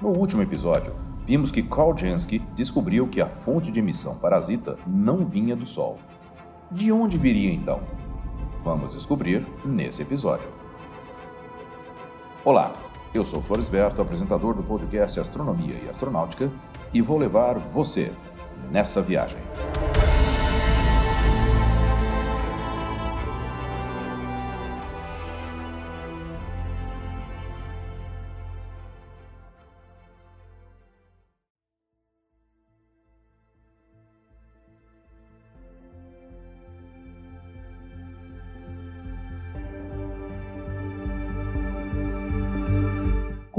No último episódio, vimos que Carl Jansky descobriu que a fonte de emissão parasita não vinha do Sol. De onde viria então? Vamos descobrir nesse episódio. Olá, eu sou Floresberto, apresentador do podcast Astronomia e Astronáutica, e vou levar você nessa viagem.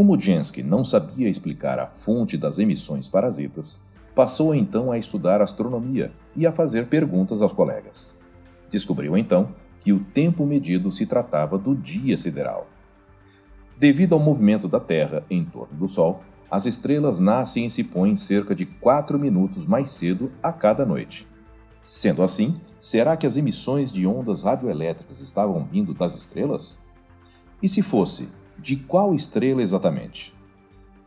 Como Jansky não sabia explicar a fonte das emissões parasitas, passou então a estudar astronomia e a fazer perguntas aos colegas. Descobriu então que o tempo medido se tratava do dia sideral. Devido ao movimento da Terra em torno do Sol, as estrelas nascem e se põem cerca de 4 minutos mais cedo a cada noite. Sendo assim, será que as emissões de ondas radioelétricas estavam vindo das estrelas? E se fosse, de qual estrela exatamente?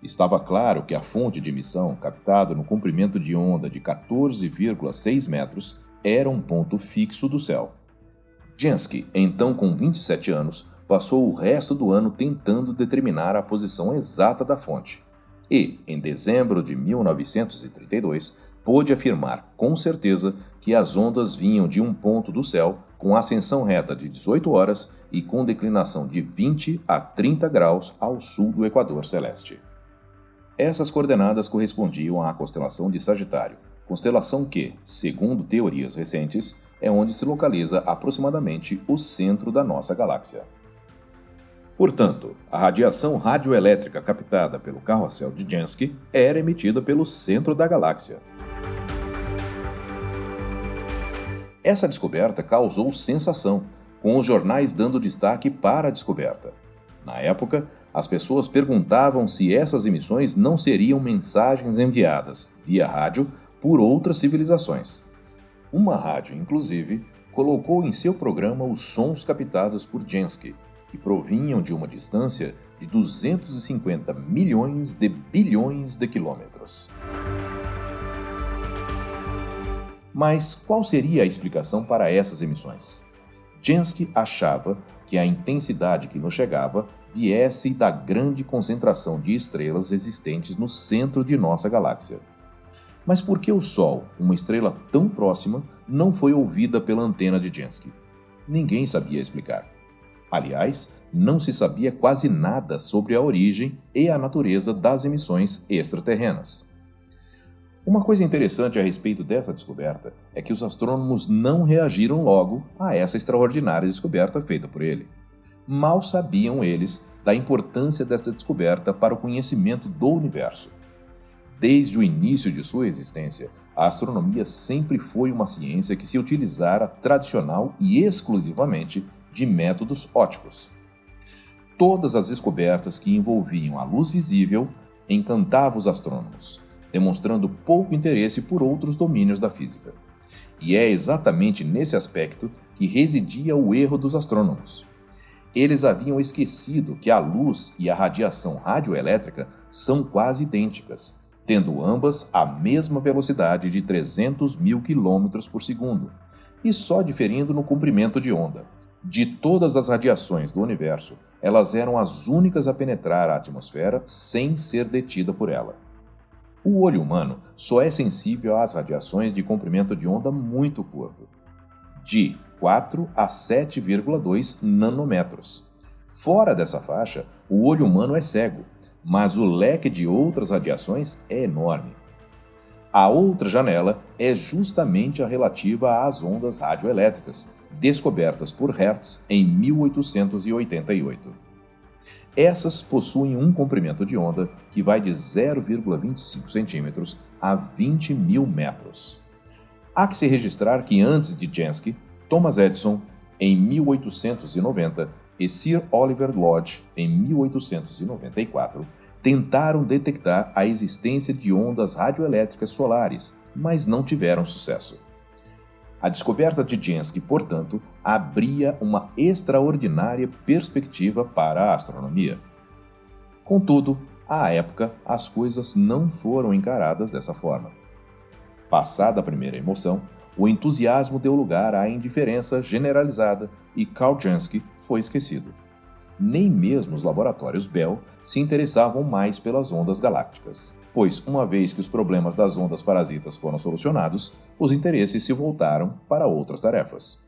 Estava claro que a fonte de emissão, captada no comprimento de onda de 14,6 metros, era um ponto fixo do céu. Jansky, então com 27 anos, passou o resto do ano tentando determinar a posição exata da fonte. E, em dezembro de 1932, pôde afirmar com certeza que as ondas vinham de um ponto do céu com ascensão reta de 18 horas e com declinação de 20 a 30 graus ao sul do Equador Celeste. Essas coordenadas correspondiam à constelação de Sagitário, constelação que, segundo teorias recentes, é onde se localiza aproximadamente o centro da nossa galáxia. Portanto, a radiação radioelétrica captada pelo carrossel de Jansky era emitida pelo centro da galáxia, Essa descoberta causou sensação, com os jornais dando destaque para a descoberta. Na época, as pessoas perguntavam se essas emissões não seriam mensagens enviadas, via rádio, por outras civilizações. Uma rádio, inclusive, colocou em seu programa os sons captados por Jansky, que provinham de uma distância de 250 milhões de bilhões de quilômetros. Mas qual seria a explicação para essas emissões? Jansky achava que a intensidade que nos chegava viesse da grande concentração de estrelas existentes no centro de nossa galáxia. Mas por que o Sol, uma estrela tão próxima, não foi ouvida pela antena de Jansky? Ninguém sabia explicar. Aliás, não se sabia quase nada sobre a origem e a natureza das emissões extraterrenas. Uma coisa interessante a respeito dessa descoberta é que os astrônomos não reagiram logo a essa extraordinária descoberta feita por ele. Mal sabiam eles da importância dessa descoberta para o conhecimento do universo. Desde o início de sua existência, a astronomia sempre foi uma ciência que se utilizara tradicional e exclusivamente de métodos óticos. Todas as descobertas que envolviam a luz visível encantavam os astrônomos demonstrando pouco interesse por outros domínios da física. E é exatamente nesse aspecto que residia o erro dos astrônomos. Eles haviam esquecido que a luz e a radiação radioelétrica são quase idênticas, tendo ambas a mesma velocidade de 300 mil quilômetros por segundo, e só diferindo no comprimento de onda. De todas as radiações do universo, elas eram as únicas a penetrar a atmosfera sem ser detida por ela. O olho humano só é sensível às radiações de comprimento de onda muito curto, de 4 a 7,2 nanômetros. Fora dessa faixa, o olho humano é cego, mas o leque de outras radiações é enorme. A outra janela é justamente a relativa às ondas radioelétricas, descobertas por Hertz em 1888. Essas possuem um comprimento de onda que vai de 0,25 centímetros a 20 mil metros. Há que se registrar que antes de Jansky, Thomas Edison, em 1890, e Sir Oliver Lodge, em 1894, tentaram detectar a existência de ondas radioelétricas solares, mas não tiveram sucesso. A descoberta de Jansky, portanto, abria uma extraordinária perspectiva para a astronomia. Contudo, à época as coisas não foram encaradas dessa forma. Passada a primeira emoção, o entusiasmo deu lugar à indiferença generalizada e Karl Jansky foi esquecido. Nem mesmo os laboratórios Bell se interessavam mais pelas ondas galácticas, pois, uma vez que os problemas das ondas parasitas foram solucionados, os interesses se voltaram para outras tarefas.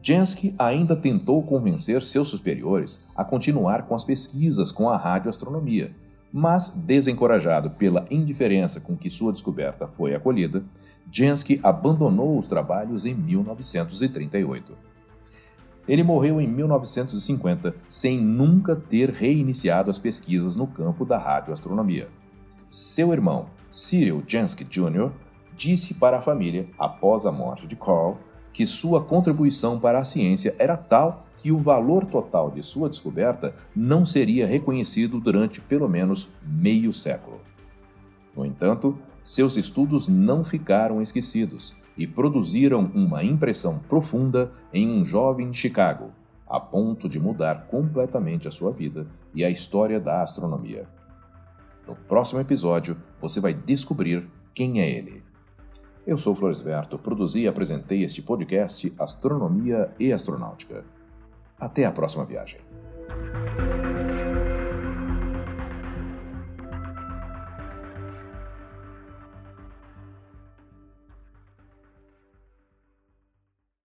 Jansky ainda tentou convencer seus superiores a continuar com as pesquisas com a radioastronomia, mas, desencorajado pela indiferença com que sua descoberta foi acolhida, Jansky abandonou os trabalhos em 1938. Ele morreu em 1950 sem nunca ter reiniciado as pesquisas no campo da radioastronomia. Seu irmão, Cyril Jansky Jr., disse para a família, após a morte de Carl, que sua contribuição para a ciência era tal que o valor total de sua descoberta não seria reconhecido durante pelo menos meio século. No entanto, seus estudos não ficaram esquecidos e produziram uma impressão profunda em um jovem Chicago, a ponto de mudar completamente a sua vida e a história da astronomia. No próximo episódio, você vai descobrir quem é ele. Eu sou Floresberto, produzi e apresentei este podcast Astronomia e Astronáutica. Até a próxima viagem.